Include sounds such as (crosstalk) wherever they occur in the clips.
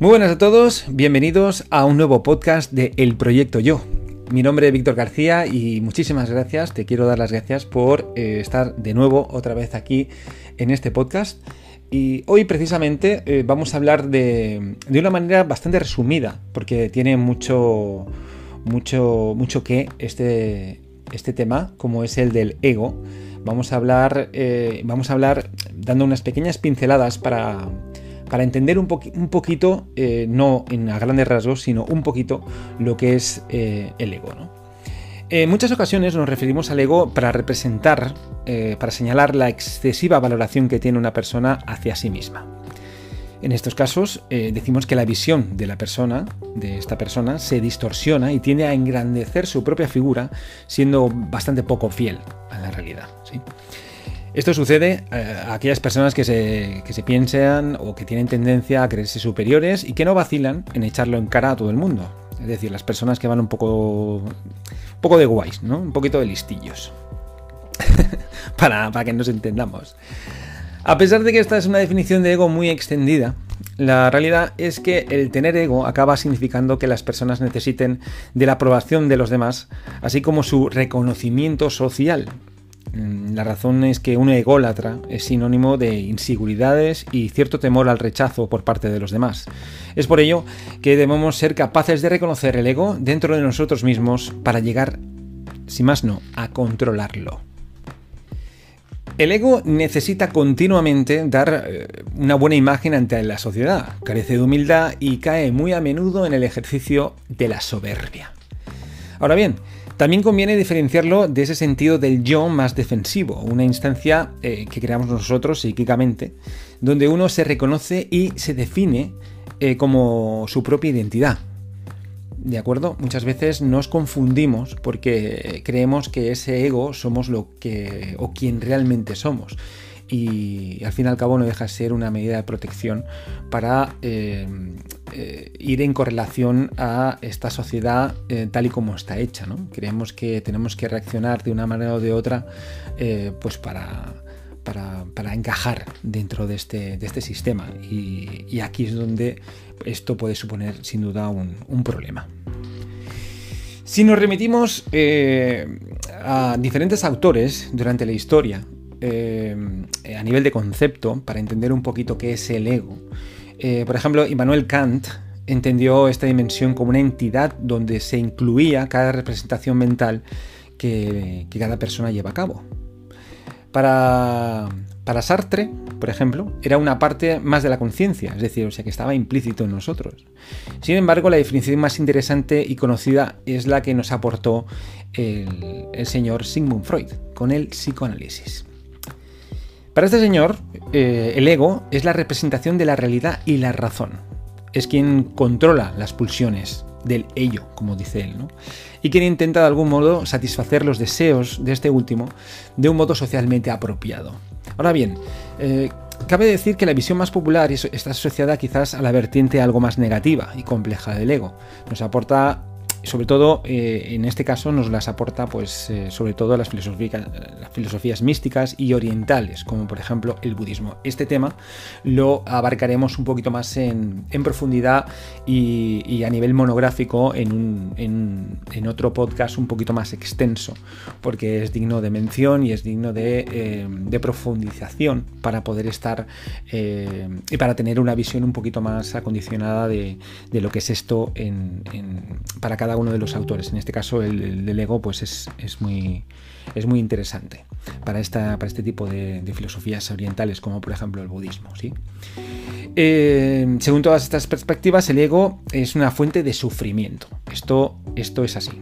Muy buenas a todos, bienvenidos a un nuevo podcast de El Proyecto Yo. Mi nombre es Víctor García y muchísimas gracias, te quiero dar las gracias por eh, estar de nuevo otra vez aquí en este podcast. Y hoy precisamente eh, vamos a hablar de, de, una manera bastante resumida, porque tiene mucho, mucho, mucho que este, este tema, como es el del ego. Vamos a hablar, eh, vamos a hablar dando unas pequeñas pinceladas para, para entender un, poquito, eh, no en a grandes rasgos, sino un poquito lo que es eh, el ego. En muchas ocasiones nos referimos al ego para representar, eh, para señalar la excesiva valoración que tiene una persona hacia sí misma. En estos casos decimos que la visión de la persona, de esta persona, se distorsiona y tiende a engrandecer su propia figura, siendo bastante poco fiel a la realidad. ¿sí? Esto sucede eh, a aquellas personas que se, que se piensan o que tienen tendencia a creerse superiores y que no vacilan en echarlo en cara a todo el mundo. Es decir, las personas que van un poco, un poco de guays, ¿no? Un poquito de listillos. (laughs) para, para que nos entendamos. A pesar de que esta es una definición de ego muy extendida, la realidad es que el tener ego acaba significando que las personas necesiten de la aprobación de los demás, así como su reconocimiento social, la razón es que un ególatra es sinónimo de inseguridades y cierto temor al rechazo por parte de los demás. Es por ello que debemos ser capaces de reconocer el ego dentro de nosotros mismos para llegar, si más no, a controlarlo. El ego necesita continuamente dar eh, una buena imagen ante la sociedad, carece de humildad y cae muy a menudo en el ejercicio de la soberbia. Ahora bien, también conviene diferenciarlo de ese sentido del yo más defensivo, una instancia eh, que creamos nosotros psíquicamente, donde uno se reconoce y se define eh, como su propia identidad. ¿De acuerdo? Muchas veces nos confundimos porque creemos que ese ego somos lo que o quien realmente somos y al fin y al cabo no deja de ser una medida de protección para eh, eh, ir en correlación a esta sociedad eh, tal y como está hecha. ¿no? Creemos que tenemos que reaccionar de una manera o de otra pues para, para, encajar dentro de este, de este sistema y, aquí es donde esto puede suponer sin duda un, un problema. Si nos remitimos a diferentes autores durante la historia, Em, a nivel de concepto, para entender un poquito qué es el ego. Eh, por ejemplo, Immanuel Kant entendió esta dimensión como una entidad donde se incluía cada representación mental que, cada persona lleva a cabo. Para, para, Sartre, por ejemplo, era una parte más de la conciencia, es decir, o sea que estaba implícito en nosotros. Sin embargo, la definición más interesante y conocida es la que nos aportó el señor Sigmund Freud con el psicoanálisis. Para este señor, eh, el ego es la representación de la realidad y la razón. Es quien controla las pulsiones del ello, como dice él, ¿no? y quien intenta de algún modo satisfacer los deseos de este último de un modo socialmente apropiado. Ahora bien, eh, cabe decir que la visión más popular está asociada quizás a la vertiente algo más negativa y compleja del ego. Nos aporta sobre todo eh, en este caso nos las aporta pues eh, sobre todo las, filosofías místicas y orientales como por ejemplo el budismo. Este tema lo abarcaremos un poquito más en, profundidad y, a nivel monográfico en, en, otro podcast un poquito más extenso porque es digno de mención y es digno de, eh, profundización para poder estar y para tener una visión un poquito más acondicionada de, lo que es esto para cada uno de los autores. En este caso, el, del ego, pues es, muy, es muy interesante para, esta, para este tipo de, filosofías orientales, como por ejemplo el budismo. ¿sí? Eh, según todas estas perspectivas, el ego es una fuente de sufrimiento. Esto, esto es así.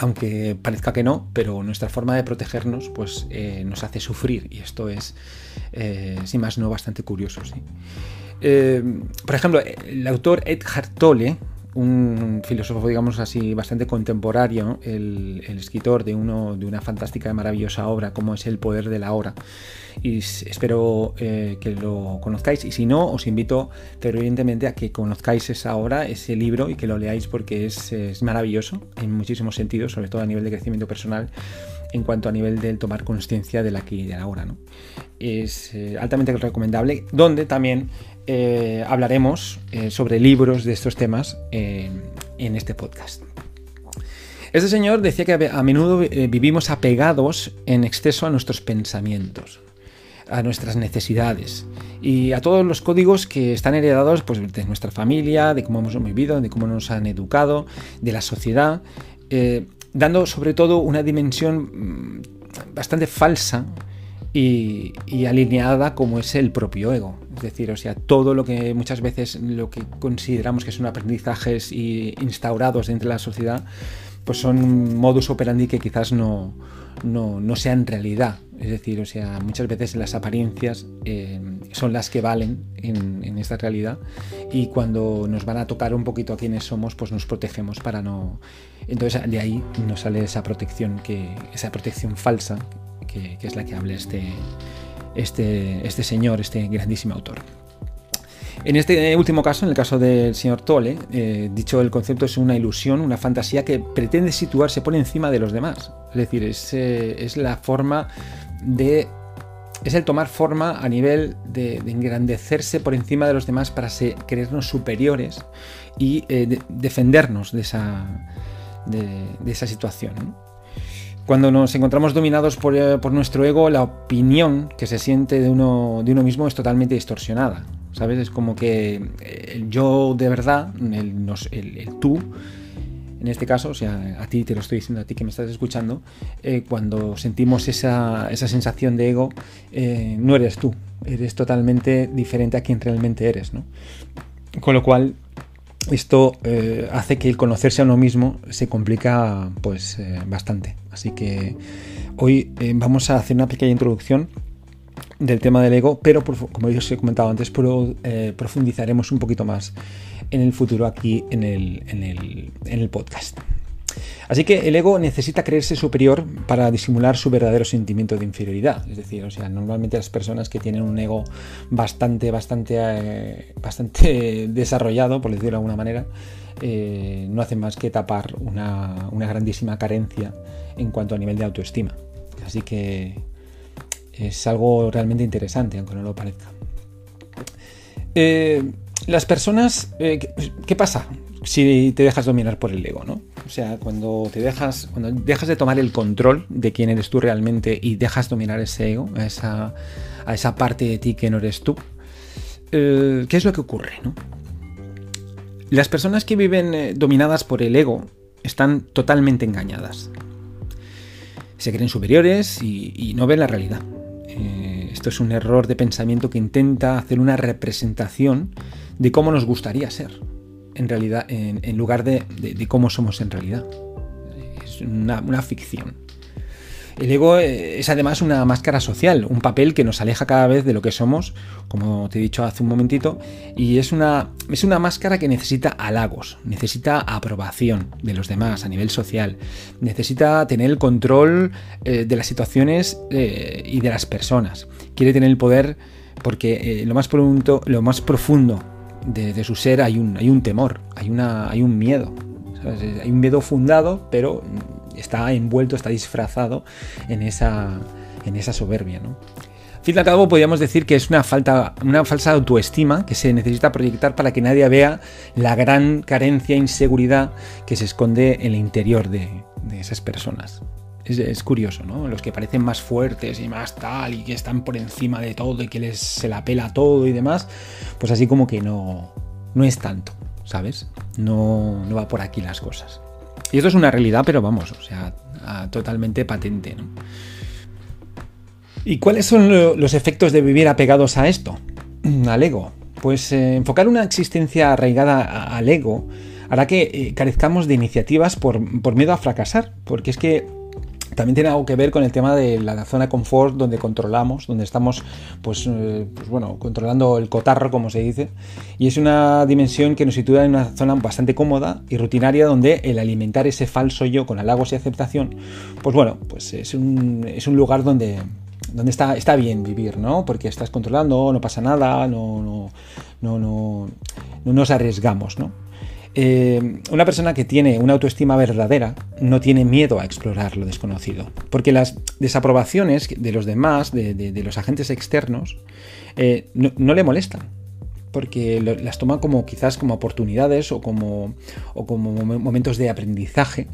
Aunque parezca que no, pero nuestra forma de protegernos pues, eh, nos hace sufrir y esto es, eh, sin más no, bastante curioso. ¿sí? por ejemplo, el autor Edhard Tolle un filósofo, digamos así, bastante contemporáneo, el, escritor de, uno, de una fantástica y maravillosa obra como es El poder de la hora. Y espero eh, que lo conozcáis. Y si no, os invito fervientemente a que conozcáis esa obra, ese libro, y que lo leáis porque es, maravilloso en muchísimos sentidos, sobre todo a nivel de crecimiento personal en cuanto a nivel del tomar conciencia del aquí y de ahora. ¿no? Es eh, altamente recomendable, donde también eh, hablaremos eh, sobre libros de estos temas en este podcast. Este señor decía que a menudo vivimos apegados en exceso a nuestros pensamientos a nuestras necesidades y a todos los códigos que están heredados pues, de nuestra familia, de cómo hemos vivido, de cómo nos han educado, de la sociedad, eh, dando sobre todo una dimensión mm, bastante falsa y, alineada como es el propio ego. Es decir, o sea, todo lo que muchas veces lo que consideramos que son aprendizajes instaurados dentro de la sociedad, pues son modus operandi que quizás no, no, no sean realidad. Es decir, o sea, muchas veces las apariencias eh, son las que valen en, esta realidad y cuando nos van a tocar un poquito a quienes somos, pues nos protegemos para no... Entonces de ahí nos sale esa protección, que, esa protección falsa, que, es la que habla este, este, este señor, este grandísimo autor. En este último caso, en el caso del señor Tolle, eh, dicho el concepto es una ilusión, una fantasía que pretende situarse por encima de los demás. Es decir, es, eh, la forma de es el tomar forma a nivel de, engrandecerse por encima de los demás para creernos superiores y eh, defendernos de esa, de, esa situación. Cuando nos encontramos dominados por, por, nuestro ego, la opinión que se siente de uno, de uno mismo es totalmente distorsionada. ¿Sabes? Es como que el yo de verdad, el, el, tú, en este caso, o sea, a ti te lo estoy diciendo, a ti que me estás escuchando, eh, cuando sentimos esa, esa, sensación de ego, eh, no eres tú, eres totalmente diferente a quien realmente eres, ¿no? Con lo cual, esto eh, hace que el conocerse a uno mismo se complica pues bastante. Así que hoy vamos a hacer una pequeña introducción del tema del ego, pero como os he comentado antes, eh, profundizaremos un poquito más en el futuro aquí en el, en el, podcast. Así que el ego necesita creerse superior para disimular su verdadero sentimiento de inferioridad. Es decir, o sea, normalmente las personas que tienen un ego bastante, bastante, eh, bastante (laughs) desarrollado, por decirlo de alguna manera, eh, no hacen más que tapar una, grandísima carencia en cuanto a nivel de autoestima. Así que es algo realmente interesante, aunque no lo parezca. Eh, las personas, ¿qué, pasa si te dejas dominar por el ego, no? O sea, cuando te dejas, cuando dejas de tomar el control de quién eres tú realmente y dejas dominar ese ego, a esa, a esa parte de ti que no eres tú, eh, ¿qué es lo que ocurre? Las personas que viven dominadas por el ego están totalmente engañadas. Se creen superiores y no ven la realidad. Eh, esto es un error de pensamiento que intenta hacer una representación de cómo nos gustaría ser, en realidad, en, lugar de, cómo somos en realidad. Es una ficción. El ego eh, es además una máscara social, un papel que nos aleja cada vez de lo que somos, como te he dicho hace un momentito, y es una, es una máscara que necesita halagos, necesita aprobación de los demás a nivel social, necesita tener el control eh, de las situaciones eh, y de las personas, quiere tener el poder porque lo, más lo más profundo de, su ser hay un, temor, hay, un miedo, hay un miedo fundado, pero está envuelto, está disfrazado en esa, soberbia. Al fin y al cabo, podríamos decir que es una falsa autoestima que se necesita proyectar para que nadie vea la gran carencia e inseguridad que se esconde en el interior de, esas personas. Es, curioso, ¿no? Los que parecen más fuertes y más tal y que están por encima de todo y que les se la pela todo y demás, pues así como que no, no es tanto, ¿sabes? No, no va por aquí las cosas. Y esto es una realidad, pero vamos, o sea, totalmente patente. ¿no? ¿Y cuáles son los efectos de vivir apegados a esto? (clears throat) Al ego. Pues eh, enfocar una existencia arraigada al ego hará que eh, carezcamos de iniciativas por, por miedo a fracasar, porque es que también tiene algo que ver con el tema de la zona confort donde controlamos, donde estamos, pues, eh, pues, bueno, controlando el cotarro, como se dice. Y es una dimensión que nos sitúa en una zona bastante cómoda y rutinaria donde el alimentar ese falso yo con halagos y aceptación, pues bueno, pues es un, es un lugar donde, donde está, está bien vivir, ¿no? Porque estás controlando, no pasa nada, no, no, no, no, no nos arriesgamos, ¿no? Eh, una persona que tiene una autoestima verdadera no tiene miedo a explorar lo desconocido, porque las desaprobaciones de los demás, de, los agentes externos, eh, no, le molestan, porque las toma como quizás como oportunidades o como, o como momentos de aprendizaje.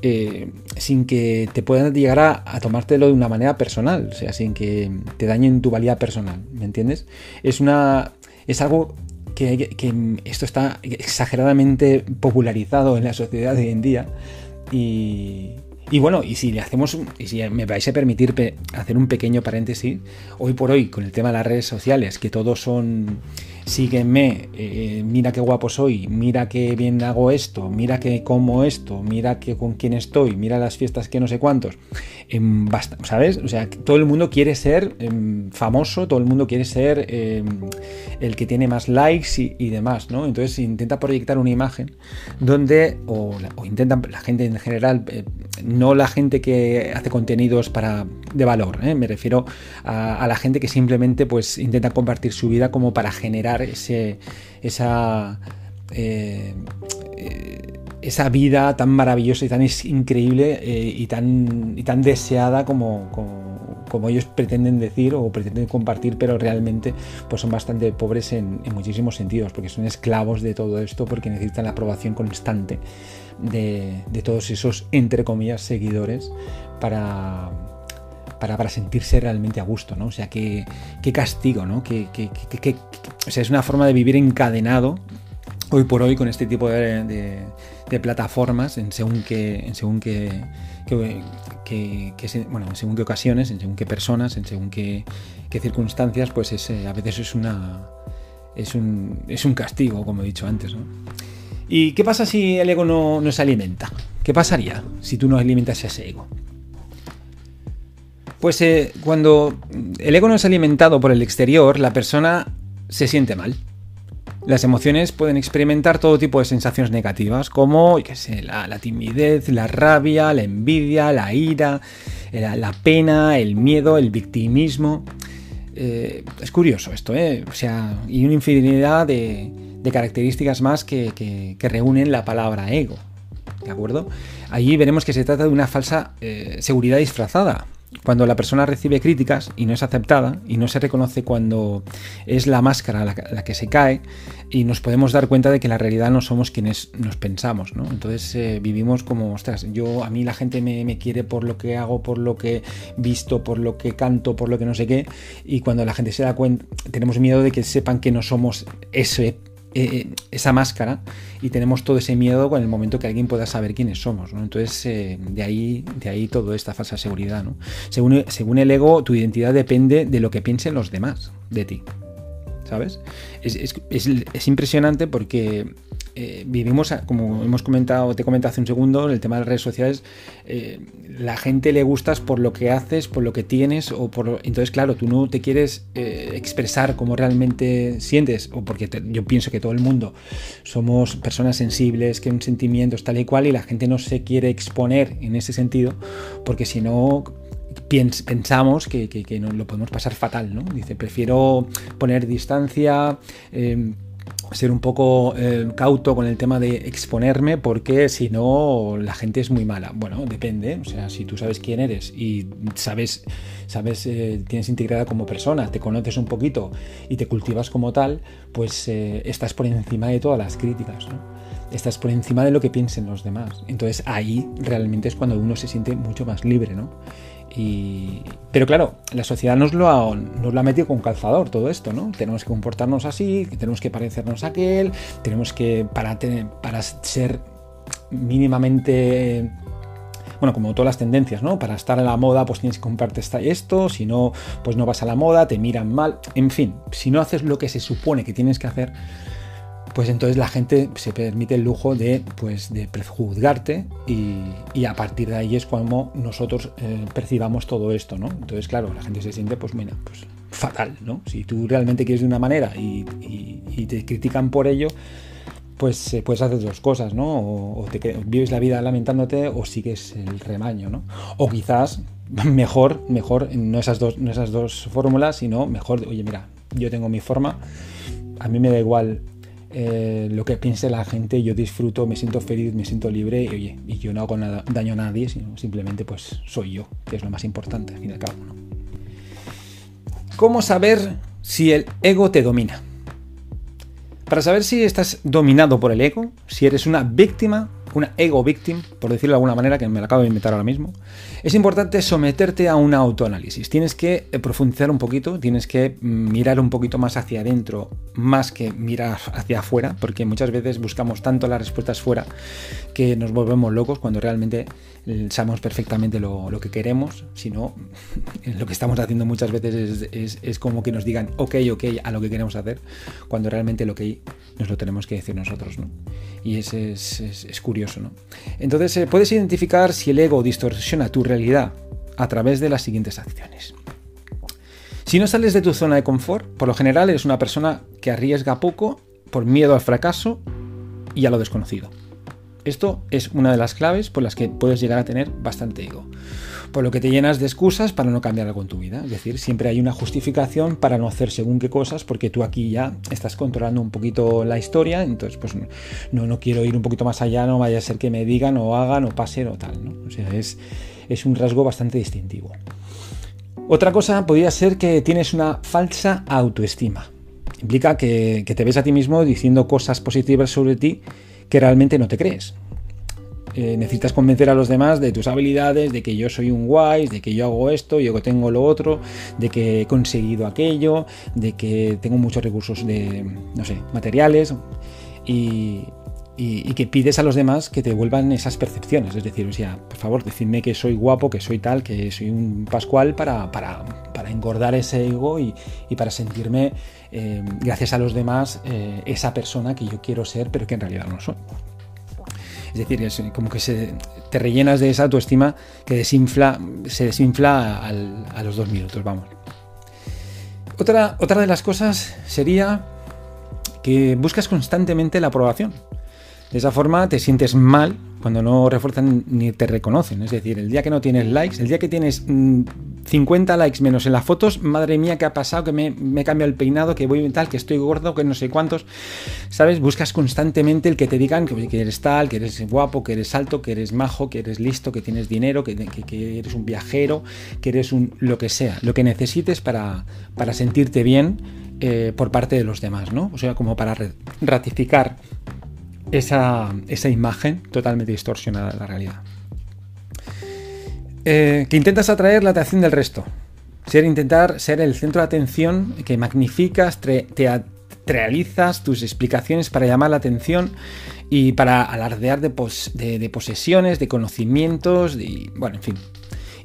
Eh, sin que te puedan llegar a, a, tomártelo de una manera personal, o sea, sin que te dañen tu valía personal, ¿me entiendes? Es una. es algo que, esto está exageradamente popularizado en la sociedad de hoy en día. Y, y bueno, y si le hacemos, y si me vais a permitir hacer un pequeño paréntesis, hoy por hoy con el tema de las redes sociales, que todos son sígueme, eh, mira qué guapo soy, mira qué bien hago esto, mira que como esto, mira que con quién estoy, mira las fiestas que no sé cuántos. Em, basta, ¿Sabes? O sea, todo el mundo quiere ser em, famoso, todo el mundo quiere ser em, el que tiene más likes y, demás, ¿no? Entonces intenta proyectar una imagen donde, o, o intenta la gente en general, eh, no la gente que hace contenidos para de valor, ¿eh? me refiero a, la gente que simplemente pues intenta compartir su vida como para generar ese, esa, eh, esa vida tan maravillosa y tan increíble eh, y, tan, y tan deseada como, ellos pretenden decir o pretenden compartir, pero realmente pues son bastante pobres en, muchísimos sentidos, porque son esclavos de todo esto, porque necesitan la aprobación constante de, de todos esos, entre comillas, seguidores para para, sentirse realmente a gusto, ¿no? O sea, qué, castigo, ¿no? Que, o sea, es una forma de vivir encadenado hoy por hoy con este tipo de, plataformas en según qué, en según bueno, en según qué ocasiones, en según qué personas, en según qué, circunstancias, pues es, a veces es una es un, es un castigo, como he dicho antes, ¿no? ¿Y qué pasa si el ego no, no se alimenta? ¿Qué pasaría si tú no alimentas ese ego? Pues eh, cuando el ego no es alimentado por el exterior, la persona se siente mal. Las emociones pueden experimentar todo tipo de sensaciones negativas, como la, timidez, la rabia, la envidia, la ira, la, pena, el miedo, el victimismo. Eh, es curioso esto, ¿eh? O sea, y una infinidad de, características más que, reúnen la palabra ego. ¿De acuerdo? Allí veremos que se trata de una falsa eh, seguridad disfrazada cuando la persona recibe críticas y no es aceptada y no se reconoce cuando es la máscara la, que se cae y nos podemos dar cuenta de que la realidad no somos quienes nos pensamos, ¿no? Entonces eh, vivimos como, ostras, yo a mí la gente me, quiere por lo que hago, por lo que visto, por lo que canto, por lo que no sé qué y cuando la gente se da cuenta tenemos miedo de que sepan que no somos ese eh, esa máscara y tenemos todo ese miedo con el momento que alguien pueda saber quiénes somos. ¿no? Entonces, eh, de, ahí, de ahí toda esta falsa seguridad. ¿no? Según, según el ego, tu identidad depende de lo que piensen los demás de ti. ¿Sabes? Es, es, es impresionante porque eh, vivimos, como hemos comentado, te comenté hace un segundo, el tema de las redes sociales, eh, la gente le gustas por lo que haces, por lo que tienes, o por entonces claro, tú no te quieres eh, expresar como realmente sientes, o porque yo pienso que todo el mundo somos personas sensibles, que un sentimientos tal y cual, y la gente no se quiere exponer en ese sentido, porque si no pensamos que, que, lo podemos pasar fatal, ¿no? Dice, prefiero poner distancia, ser un poco eh, cauto con el tema de exponerme porque si no la gente es muy mala. Bueno, depende, o sea, si tú sabes quién eres y sabes, sabes, eh, tienes integrada como persona, te conoces un poquito y te cultivas como tal, pues eh, estás por encima de todas las críticas, ¿no? Estás por encima de lo que piensen los demás. Entonces ahí realmente es cuando uno se siente mucho más libre, ¿no? pero claro, la sociedad nos lo, ha, nos lo metido con calzador todo esto, ¿no? Tenemos que comportarnos así, tenemos que parecernos a aquel, tenemos que, para, tener, para ser mínimamente bueno, como todas las tendencias, ¿no? Para estar a la moda, pues tienes que comprarte esto, si no, pues no vas a la moda, te miran mal, en fin, si no haces lo que se supone que tienes que hacer, pues entonces la gente se permite el lujo de, pues, de prejuzgarte y, a partir de ahí es cuando nosotros eh, percibamos todo esto, ¿no? Entonces, claro, la gente se siente, pues, mira, pues fatal, ¿no? Si tú realmente quieres de una manera y, te critican por ello, pues eh, puedes hacer dos cosas, ¿no? O, te vives la vida lamentándote o sigues el remaño, ¿no? O quizás mejor, mejor, no esas dos, no esas dos fórmulas, sino mejor, oye, mira, yo tengo mi forma, a mí me da igual eh, lo que piense la gente, yo disfruto, me siento feliz, me siento libre y, oye, y yo no hago nada, daño a nadie, sino simplemente pues soy yo, que es lo más importante al fin y al cabo. ¿Cómo saber si el ego te domina? Para saber si estás dominado por el ego, si eres una víctima una ego victim, por decirlo de alguna manera, que me la acabo de inventar ahora mismo, es importante someterte a un autoanálisis. Tienes que eh, profundizar un poquito, tienes que mm, mirar un poquito más hacia adentro, más que mirar hacia afuera, porque muchas veces buscamos tanto las respuestas fuera que nos volvemos locos cuando realmente eh, sabemos perfectamente lo, que queremos, sino (laughs) lo que estamos haciendo muchas veces es, como que nos digan ok, ok a lo que queremos hacer, cuando realmente lo que nos lo tenemos que decir nosotros. ¿no? Y ese es, curioso. ¿no? Entonces, eh, puedes identificar si el ego distorsiona tu realidad a través de las siguientes acciones. Si no sales de tu zona de confort, por lo general eres una persona que arriesga poco por miedo al fracaso y a lo desconocido. Esto es una de las claves por las que puedes llegar a tener bastante ego. Por lo que te llenas de excusas para no cambiar algo en tu vida. Es decir, siempre hay una justificación para no hacer según qué cosas, porque tú aquí ya estás controlando un poquito la historia, entonces pues no, no quiero ir un poquito más allá, no vaya a ser que me digan o hagan o pasen o tal. ¿no? Es, es un rasgo bastante distintivo. Otra cosa podría ser que tienes una falsa autoestima. Implica que te ves a ti mismo diciendo cosas positivas sobre ti que realmente no te crees. Eh, necesitas convencer a los demás de tus habilidades, de que yo soy un guay, de que yo hago esto, yo tengo lo otro, de que he conseguido aquello, de que tengo muchos recursos de, no sé, materiales y, que pides a los demás que te vuelvan esas percepciones. Es decir, o sea, por favor, decidme que soy guapo, que soy tal, que soy un pascual para, para, engordar ese ego y, para sentirme, eh, gracias a los demás, eh, esa persona que yo quiero ser, pero que en realidad no soy. Es decir, es como que se, te rellenas de esa autoestima que desinfla, se desinfla a los dos minutos, vamos. Otra, otra de las cosas sería que buscas constantemente la aprobación. De esa forma te sientes mal cuando no refuerzan ni te reconocen. Es decir, el día que no tienes likes, el día que tienes 50 mm, likes menos en las fotos, madre mía, ¿qué ha pasado? Que me, me he cambiado el peinado, que voy tal, que estoy gordo, que no sé cuántos. ¿Sabes? Buscas constantemente el que te digan que, eres tal, que eres guapo, que eres alto, que eres majo, que eres listo, que tienes dinero, que, eres un viajero, que eres un lo que sea, lo que necesites para, para sentirte bien eh, por parte de los demás, ¿no? O sea, como para ratificar esa, imagen totalmente distorsionada de la realidad. Eh, que intentas atraer la atención del resto. Ser intentar ser el centro de atención que magnificas, te, realizas tus explicaciones para llamar la atención y para alardear de, de posesiones, de conocimientos, de, bueno, en fin,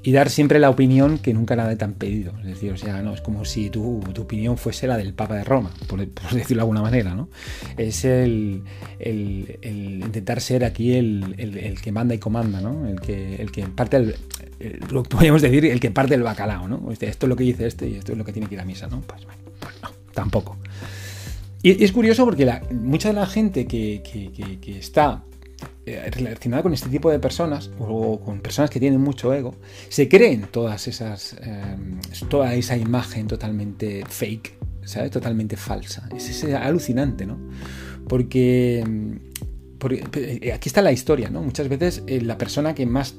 y dar siempre la opinión que nunca nadie te han pedido. Es decir, o sea, no es como si tu, tu opinión fuese la del Papa de Roma, por, decirlo de alguna manera, ¿no? Es el, el, intentar ser aquí el, el, que manda y comanda, ¿no? El que, el que parte el, lo podríamos decir, el que parte el bacalao, ¿no? Esto es lo que dice este y esto es lo que tiene que ir a misa, ¿no? Pues, bueno, pues no, tampoco. Y, es curioso porque la, mucha de la gente que, que, que está relacionada con este tipo de personas o con personas que tienen mucho ego, se creen todas esas, eh, toda esa imagen totalmente fake, ¿sabes? Totalmente falsa. Es, alucinante, ¿no? Porque, eh, aquí está la historia, ¿no? Muchas veces la persona que más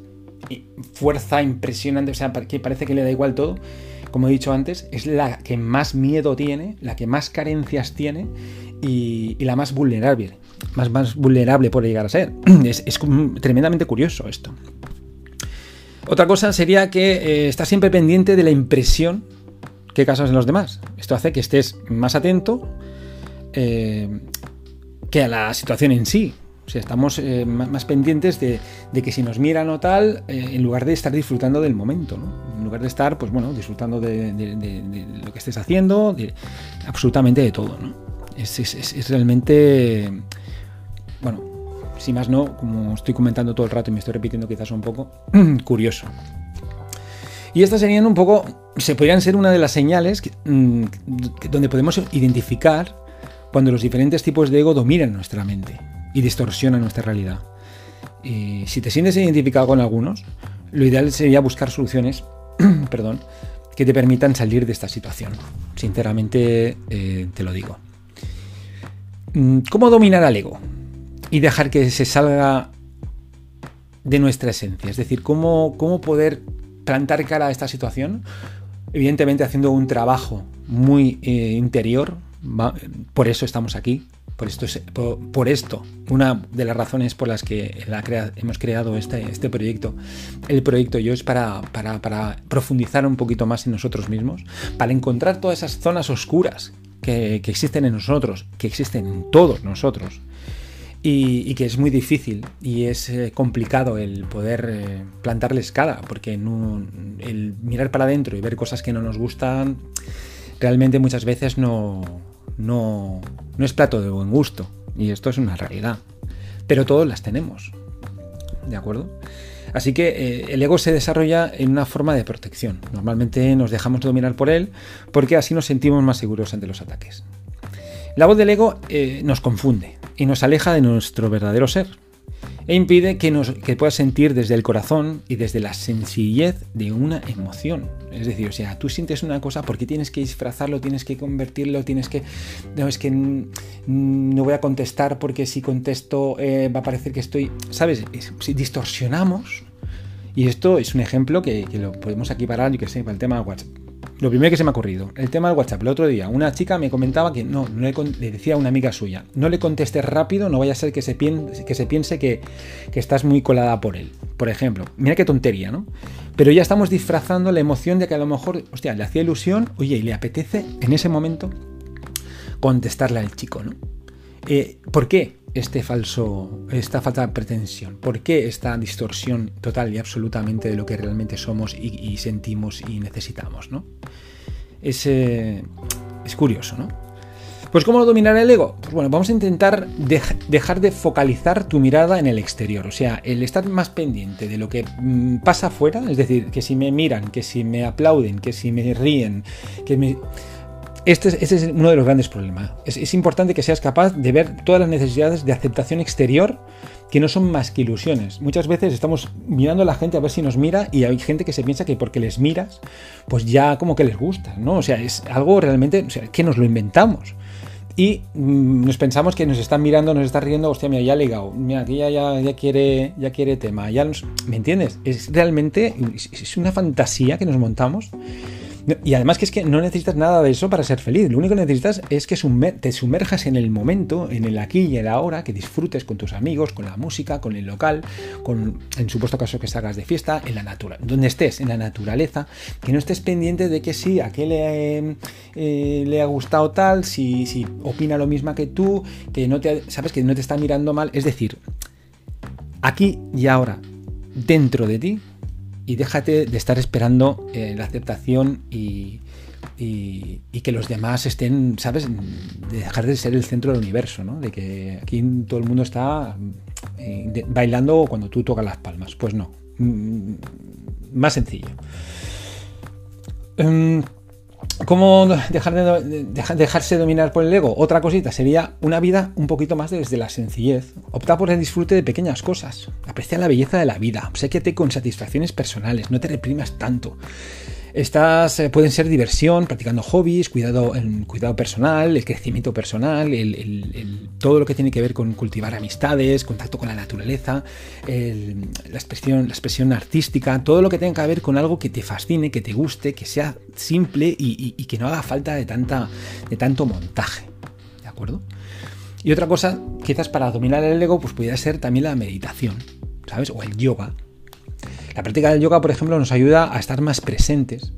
fuerza impresionante, o sea, que parece que le da igual todo, como he dicho antes, es la que más miedo tiene, la que más carencias tiene y la más vulnerable más, vulnerable puede llegar a ser. (clears throat) Es, tremendamente curioso esto. Otra cosa sería que eh, estás siempre pendiente de la impresión que causas en los demás. Esto hace que estés más atento eh, que a la situación en sí. O sea, estamos eh, más, pendientes de, que si nos miran o tal, en lugar de estar disfrutando del momento, En lugar de estar, pues bueno, disfrutando de, lo que estés haciendo, absolutamente de todo, ¿no? Es realmente bueno, si más no, como estoy comentando todo el rato y me estoy repitiendo quizás un poco, (clears throat) curioso. Y estas serían un poco, se podrían ser una de las señales mm, donde podemos identificar cuando los diferentes tipos de ego dominan nuestra mente y distorsionan nuestra realidad. Y si te sientes identificado con algunos, lo ideal sería buscar soluciones, (clears throat) perdón, que te permitan salir de esta situación. Sinceramente, eh, te lo digo. Mm, ¿Cómo dominar al ego? Y dejar que se salga de nuestra esencia. Es decir, cómo, cómo poder plantar cara a esta situación. Evidentemente haciendo un trabajo muy eh, interior. Por eso estamos aquí. Por esto, por, esto, una de las razones por las que hemos creado este, este, proyecto, el proyecto Yo es para, para, profundizar un poquito más en nosotros mismos, para encontrar todas esas zonas oscuras que, existen en nosotros, que existen en todos nosotros, y, que es muy difícil y es eh, complicado el poder eh, plantarles cara, porque el mirar para adentro y ver cosas que no nos gustan, realmente muchas veces no, no, no es plato de buen gusto. Y esto es una realidad. Pero todos las tenemos. ¿De acuerdo? Así que eh, el ego se desarrolla en una forma de protección. Normalmente nos dejamos dominar por él porque así nos sentimos más seguros ante los ataques. La voz del ego eh, nos confunde y nos aleja de nuestro verdadero ser e impide que, nos, que puedas sentir desde el corazón y desde la sencillez de una emoción. Es decir, o sea, tú sientes una cosa porque tienes que disfrazarlo, tienes que convertirlo, tienes que... No, es que no voy a contestar porque si contesto eh, va a parecer que estoy... ¿Sabes? Si distorsionamos... Y esto es un ejemplo que, lo podemos equiparar, yo que sé, para el tema de WhatsApp lo primero que se me ha ocurrido, el tema del WhatsApp. El otro día, una chica me comentaba que no, le, decía a una amiga suya, no le contestes rápido, no vaya a ser que se piense que, estás muy colada por él. Por ejemplo, mira qué tontería, ¿no? Pero ya estamos disfrazando la emoción de que a lo mejor, hostia, le hacía ilusión, oye, y le apetece en ese momento contestarle al chico, ¿no? Eh, ¿Por qué? Este falso, esta falta de pretensión? ¿Por qué esta distorsión total y absolutamente de lo que realmente somos y, sentimos y necesitamos? ¿no? Es, es curioso, ¿no? Pues ¿cómo dominar el ego? Pues bueno, vamos a intentar dejar de focalizar tu mirada en el exterior, o sea, el estar más pendiente de lo que mm, pasa afuera, es decir, que si me miran, que si me aplauden, que si me ríen, que me este es, uno de los grandes problemas. Es, importante que seas capaz de ver todas las necesidades de aceptación exterior que no son más que ilusiones. Muchas veces estamos mirando a la gente a ver si nos mira y hay gente que se piensa que porque les miras, pues ya como que les gusta, ¿no? O sea, es algo realmente, o que nos lo inventamos. Y mm, nos pensamos que nos están mirando, nos está riendo, hostia, mira, ya ha ligado, mira, aquí ya, ya, quiere, ya quiere tema, ya ¿me entiendes? Es realmente, es una fantasía que nos montamos y además que es que no necesitas nada de eso para ser feliz. Lo único que necesitas es que te sumerjas en el momento, en el aquí y el ahora, que disfrutes con tus amigos, con la música, con el local, con, en supuesto caso que salgas de fiesta, en la naturaleza, donde estés, en la naturaleza, que no estés pendiente de que sí, a qué le, eh, le ha gustado tal, si, si opina lo mismo que tú, que no te, sabes que no te está mirando mal. Es decir, aquí y ahora, dentro de ti, y déjate de estar esperando eh, la aceptación y, que los demás estén, ¿sabes? De dejar de ser el centro del universo, ¿no? De que aquí todo el mundo está eh, bailando cuando tú tocas las palmas. Pues no. Mm, más sencillo. Em, ¿Cómo dejar de, dejarse dominar por el ego? Otra cosita sería una vida un poquito más desde la sencillez. Opta por el disfrute de pequeñas cosas. Aprecia la belleza de la vida. Obséquiate con satisfacciones personales. No te reprimas tanto. Estas eh, pueden ser diversión, practicando hobbies, cuidado, el cuidado personal, el crecimiento personal, todo lo que tiene que ver con cultivar amistades, contacto con la naturaleza, la, expresión, artística, todo lo que tenga que ver con algo que te fascine, que te guste, que sea simple y, que no haga falta de, tanto montaje. ¿De acuerdo? Y otra cosa, quizás para dominar el ego, pues podría ser también la meditación, ¿sabes? O el yoga, la práctica del yoga, por ejemplo, nos ayuda a estar más presentes,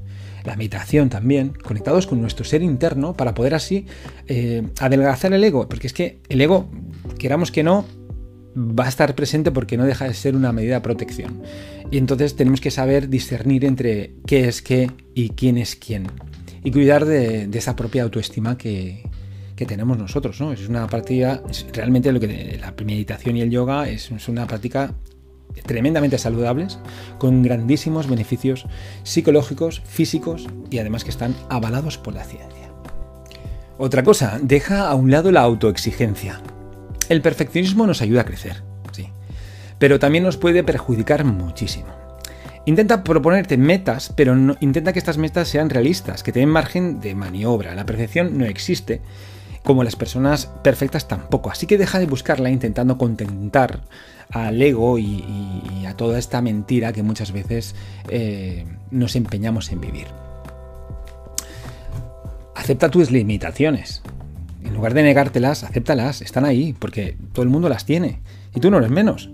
la meditación también, conectados con nuestro ser interno para poder así eh, adelgazar el ego, porque es que el ego, queramos que no, va a estar presente porque no deja de ser una medida de protección. Y entonces tenemos que saber discernir entre qué es qué y quién es quién. Y cuidar de, esa propia autoestima que, tenemos nosotros. ¿no? Es una práctica, realmente lo que la meditación y el yoga es una práctica tremendamente saludables, con grandísimos beneficios psicológicos, físicos y además que están avalados por la ciencia. Otra cosa, deja a un lado la autoexigencia. El perfeccionismo nos ayuda a crecer, sí, pero también nos puede perjudicar muchísimo. Intenta proponerte metas, pero intenta que estas metas sean realistas, que te den margen de maniobra. La perfección no existe como las personas perfectas tampoco. Así que deja de buscarla intentando contentar al ego y, a toda esta mentira que muchas veces eh, nos empeñamos en vivir. Acepta tus limitaciones. En lugar de negártelas, acéptalas, están ahí, porque todo el mundo las tiene, y tú no eres menos.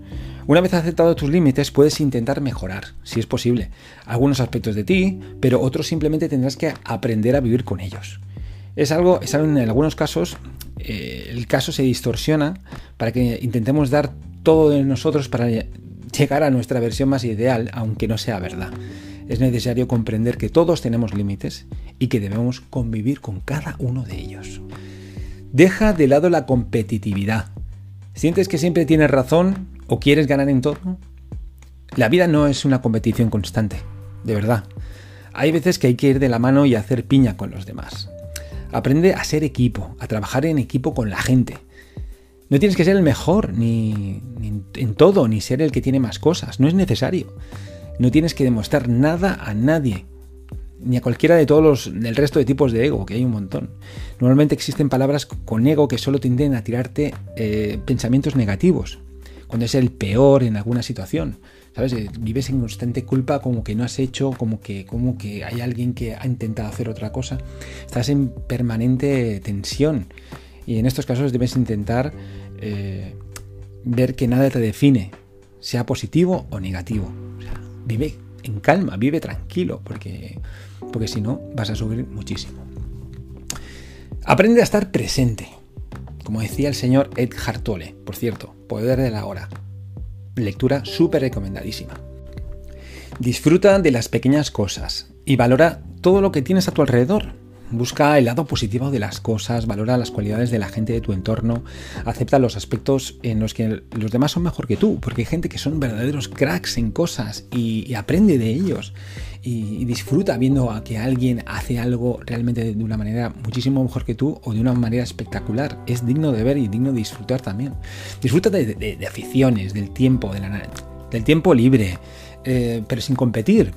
Una vez aceptado tus límites, puedes intentar mejorar, si es posible, algunos aspectos de ti, pero otros simplemente tendrás que aprender a vivir con ellos. Es algo, es algo en algunos casos, eh, el caso se distorsiona para que intentemos dar todo de nosotros para llegar a nuestra versión más ideal, aunque no sea verdad. Es necesario comprender que todos tenemos límites y que debemos convivir con cada uno de ellos. Deja de lado la competitividad. ¿Sientes que siempre tienes razón o quieres ganar en todo? La vida no es una competición constante, de verdad. Hay veces que hay que ir de la mano y hacer piña con los demás. Aprende a ser equipo, a trabajar en equipo con la gente. No tienes que ser el mejor ni, en todo, ni ser el que tiene más cosas. No es necesario. No tienes que demostrar nada a nadie, ni a cualquiera de todos los del resto de tipos de ego, que hay un montón. Normalmente existen palabras con ego que solo tienden a tirarte eh, pensamientos negativos, cuando es el peor en alguna situación. ¿Sabes? Eh, vives en constante culpa como que no has hecho, como que, como que hay alguien que ha intentado hacer otra cosa. Estás en permanente tensión. Y en estos casos debes intentar eh, ver que nada te define, sea positivo o negativo. vive en calma, vive tranquilo, porque, porque si no vas a subir muchísimo. Aprende a estar presente. Como decía el señor Ed Hartole, por cierto, Poder de la Hora. Lectura súper recomendadísima. Disfruta de las pequeñas cosas y valora todo lo que tienes a tu alrededor. Busca el lado positivo de las cosas, valora las cualidades de la gente de tu entorno, acepta los aspectos en los que los demás son mejor que tú, porque hay gente que son verdaderos cracks en cosas y, aprende de ellos y, disfruta viendo a que alguien hace algo realmente de una manera muchísimo mejor que tú o de una manera espectacular. Es digno de ver y digno de disfrutar también. Disfruta de, aficiones, del tiempo, de la, del tiempo libre, eh, pero sin competir.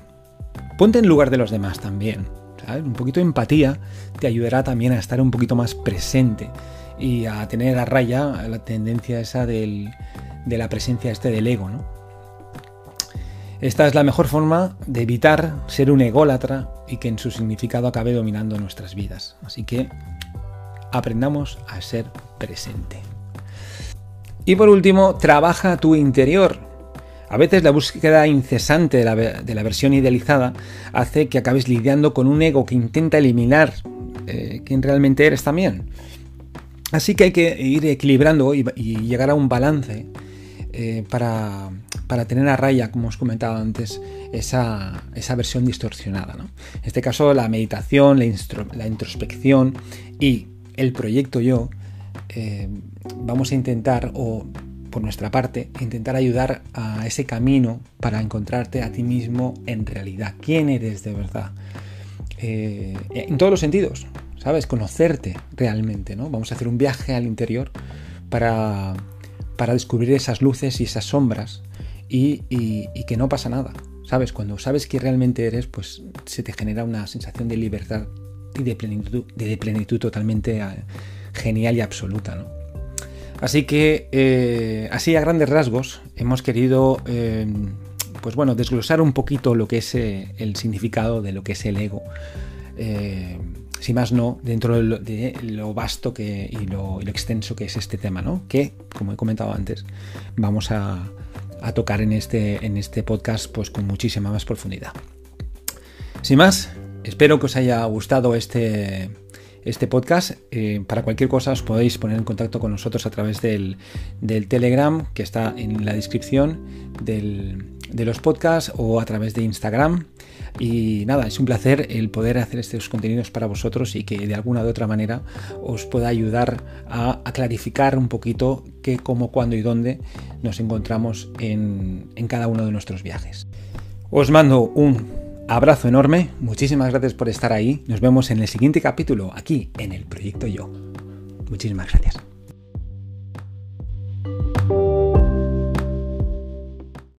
Ponte en lugar de los demás también. Un poquito de empatía te ayudará también a estar un poquito más presente y a tener a raya la tendencia esa de la presencia este del ego, Esta es la mejor forma de evitar ser un ególatra y que en su significado acabe dominando nuestras vidas. Así que aprendamos a ser presente. Y por último, trabaja tu interior. A veces la búsqueda incesante de la, versión idealizada hace que acabes lidiando con un ego que intenta eliminar eh, quién realmente eres también. Así que hay que ir equilibrando y, llegar a un balance eh, para, tener a raya, como os comentaba antes, esa, versión distorsionada. En este caso, la meditación, la, introspección y el proyecto yo eh, vamos a intentar, o por nuestra parte, intentar ayudar a ese camino para encontrarte a ti mismo en realidad. ¿Quién eres de verdad? Eh, en todos los sentidos, ¿sabes? Conocerte realmente, ¿no? Vamos a hacer un viaje al interior para, para descubrir esas luces y esas sombras y, que no pasa nada, ¿sabes? Cuando sabes quién realmente eres, pues se te genera una sensación de libertad y de plenitud, de plenitud totalmente eh, genial y absoluta, ¿no? Así que, eh, así a grandes rasgos, hemos querido, eh, pues bueno, desglosar un poquito lo que es eh, el significado de lo que es el ego. si más no, dentro de lo, vasto que, y lo, extenso que es este tema, ¿no? Que, como he comentado antes, vamos a, a tocar en este, en este podcast pues con muchísima más profundidad. Sin más, espero que os haya gustado este este podcast. Eh, para cualquier cosa os podéis poner en contacto con nosotros a través del, Telegram que está en la descripción de los podcasts o a través de Instagram. Y nada, es un placer el poder hacer estos contenidos para vosotros y que de alguna u otra manera os pueda ayudar a, clarificar un poquito qué, cómo, cuándo y dónde nos encontramos en, en cada uno de nuestros viajes. Os mando un Abrazo enorme, muchísimas gracias por estar ahí. Nos vemos en el siguiente capítulo aquí en el Proyecto Yo. Muchísimas gracias.